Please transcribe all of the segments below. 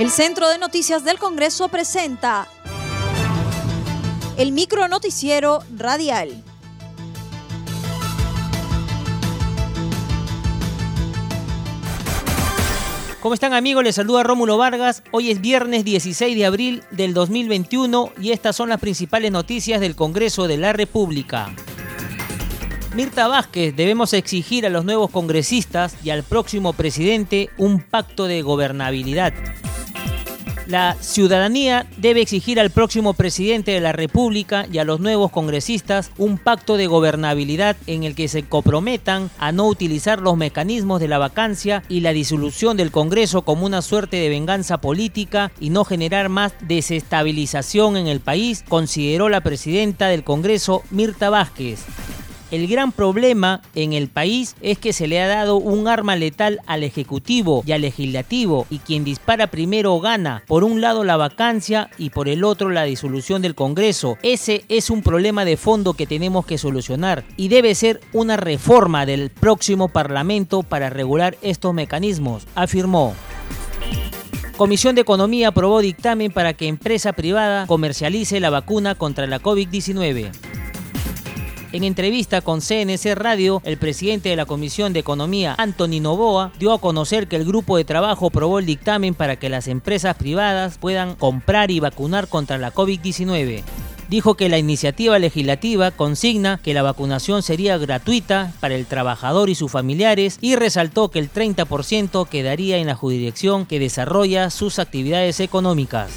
El Centro de Noticias del Congreso presenta el micro noticiero radial. ¿Cómo están amigos? Les saluda Rómulo Vargas. Hoy es viernes 16 de abril del 2021 y estas son las principales noticias del Congreso de la República. Mirta Vázquez, debemos exigir a los nuevos congresistas y al próximo presidente un pacto de gobernabilidad. La ciudadanía debe exigir al próximo presidente de la República y a los nuevos congresistas un pacto de gobernabilidad en el que se comprometan a no utilizar los mecanismos de la vacancia y la disolución del Congreso como una suerte de venganza política y no generar más desestabilización en el país, consideró la presidenta del Congreso, Mirta Vázquez. El gran problema en el país es que se le ha dado un arma letal al Ejecutivo y al Legislativo y quien dispara primero gana. Por un lado la vacancia y por el otro la disolución del Congreso. Ese es un problema de fondo que tenemos que solucionar y debe ser una reforma del próximo Parlamento para regular estos mecanismos, afirmó. Comisión de Economía aprobó dictamen para que empresa privada comercialice la vacuna contra la COVID-19. En entrevista con CNC Radio, el presidente de la Comisión de Economía, Anthony Novoa, dio a conocer que el grupo de trabajo aprobó el dictamen para que las empresas privadas puedan comprar y vacunar contra la COVID-19 dijo que la iniciativa legislativa consigna que la vacunación sería gratuita para el trabajador y sus familiares y resaltó que el 30% quedaría en la jurisdicción que desarrolla sus actividades económicas.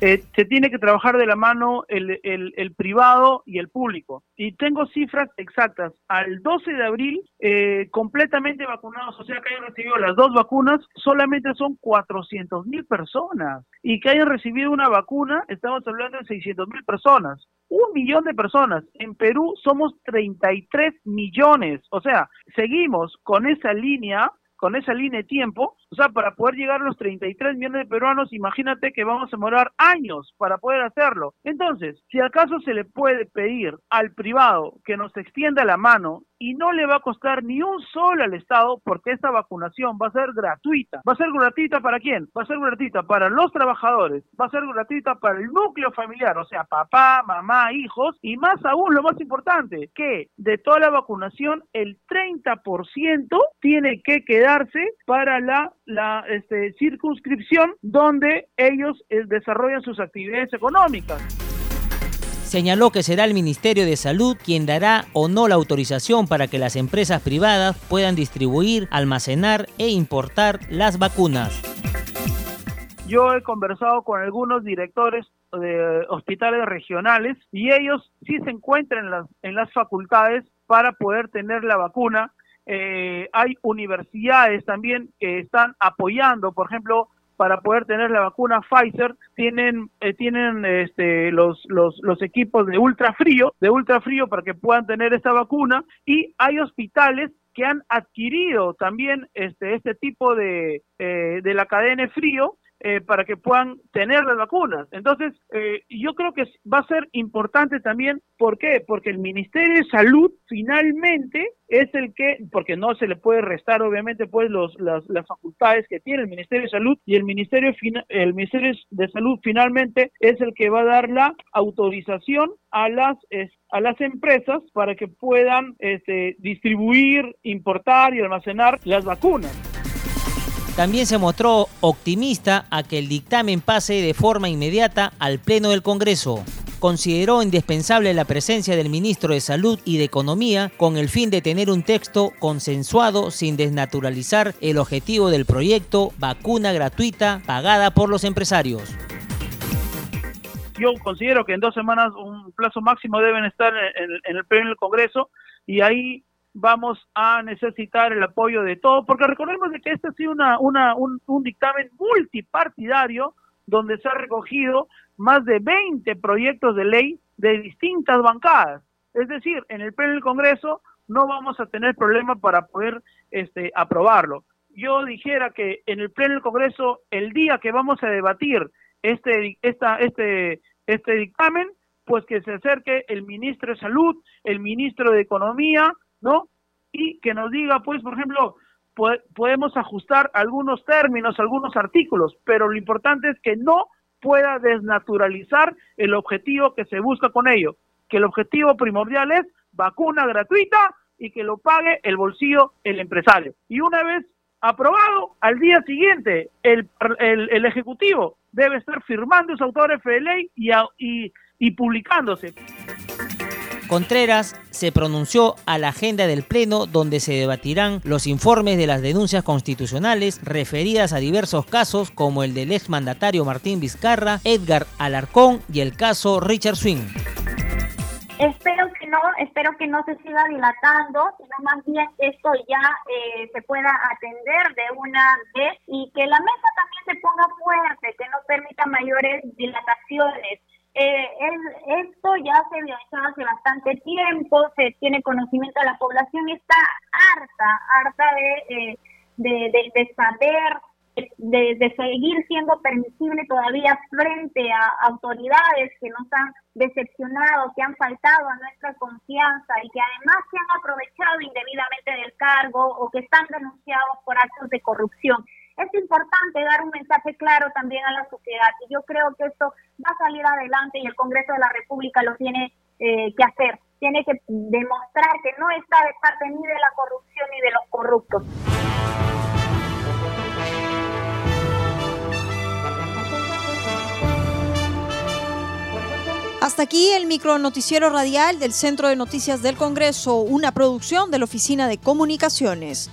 Eh, se tiene que trabajar de la mano el, el, privado y el público. Y tengo cifras exactas. Al 12 de abril, eh, completamente vacunados, o sea, que hayan recibido las dos vacunas, solamente son 400 mil personas. Y que hayan recibido una vacuna, estamos hablando de 600 mil personas. Un millón de personas. En Perú somos 33 millones. O sea, seguimos con esa línea con esa línea de tiempo, o sea, para poder llegar a los 33 millones de peruanos, imagínate que vamos a demorar años para poder hacerlo. Entonces, si acaso se le puede pedir al privado que nos extienda la mano y no le va a costar ni un sol al Estado porque esta vacunación va a ser gratuita. ¿Va a ser gratuita para quién? Va a ser gratuita para los trabajadores, va a ser gratuita para el núcleo familiar, o sea, papá, mamá, hijos, y más aún, lo más importante, que de toda la vacunación, el 30% tiene que quedarse para la, la este, circunscripción donde ellos eh, desarrollan sus actividades económicas señaló que será el Ministerio de Salud quien dará o no la autorización para que las empresas privadas puedan distribuir, almacenar e importar las vacunas. Yo he conversado con algunos directores de hospitales regionales y ellos sí se encuentran en las, en las facultades para poder tener la vacuna. Eh, hay universidades también que están apoyando, por ejemplo, para poder tener la vacuna Pfizer tienen eh, tienen este, los, los, los equipos de ultrafrío, de ultrafrío para que puedan tener esta vacuna y hay hospitales que han adquirido también este este tipo de eh, de la cadena de frío eh, para que puedan tener las vacunas. Entonces, eh, yo creo que va a ser importante también, ¿por qué? Porque el Ministerio de Salud finalmente es el que, porque no se le puede restar obviamente pues los, las, las facultades que tiene el Ministerio de Salud y el Ministerio, el Ministerio de Salud finalmente es el que va a dar la autorización a las, a las empresas para que puedan este, distribuir, importar y almacenar las vacunas. También se mostró optimista a que el dictamen pase de forma inmediata al Pleno del Congreso. Consideró indispensable la presencia del ministro de Salud y de Economía con el fin de tener un texto consensuado sin desnaturalizar el objetivo del proyecto vacuna gratuita pagada por los empresarios yo considero que en dos semanas un plazo máximo deben estar en, el pleno del Congreso y ahí vamos a necesitar el apoyo de todos, porque recordemos de que este ha sido una, una, un, dictamen multipartidario donde se ha recogido más de 20 proyectos de ley de distintas bancadas. Es decir, en el pleno del Congreso no vamos a tener problema para poder este, aprobarlo. Yo dijera que en el pleno del Congreso, el día que vamos a debatir este, esta, este, este dictamen, pues que se acerque el ministro de Salud, el ministro de Economía, ¿no? Y que nos diga, pues, por ejemplo, podemos ajustar algunos términos, algunos artículos, pero lo importante es que no pueda desnaturalizar el objetivo que se busca con ello, que el objetivo primordial es vacuna gratuita y que lo pague el bolsillo el empresario. Y una vez aprobado, al día siguiente el, el, Ejecutivo debe estar firmando esa autor de ley y, y, y publicándose. Contreras se pronunció a la agenda del Pleno donde se debatirán los informes de las denuncias constitucionales referidas a diversos casos como el del exmandatario Martín Vizcarra, Edgar Alarcón y el caso Richard Swing. Espero que no, espero que no se siga dilatando, sino más bien que esto ya eh, se pueda atender de una vez y que la mesa también se ponga fuerte, que no permita mayores dilataciones. Eh, esto ya se realizó hace bastante tiempo, se tiene conocimiento, la población está harta, harta de, eh, de, de saber de, seguir siendo permisible todavía frente a autoridades que nos han decepcionado, que han faltado a nuestra confianza y que además se han aprovechado indebidamente del cargo o que están denunciados por actos de corrupción. Es importante dar un mensaje claro también a la sociedad y yo creo que esto va a salir adelante y el Congreso de la República lo tiene eh, que hacer. Tiene que demostrar que no está de parte ni de la corrupción ni de los corruptos. Hasta aquí el micro noticiero radial del Centro de Noticias del Congreso, una producción de la Oficina de Comunicaciones.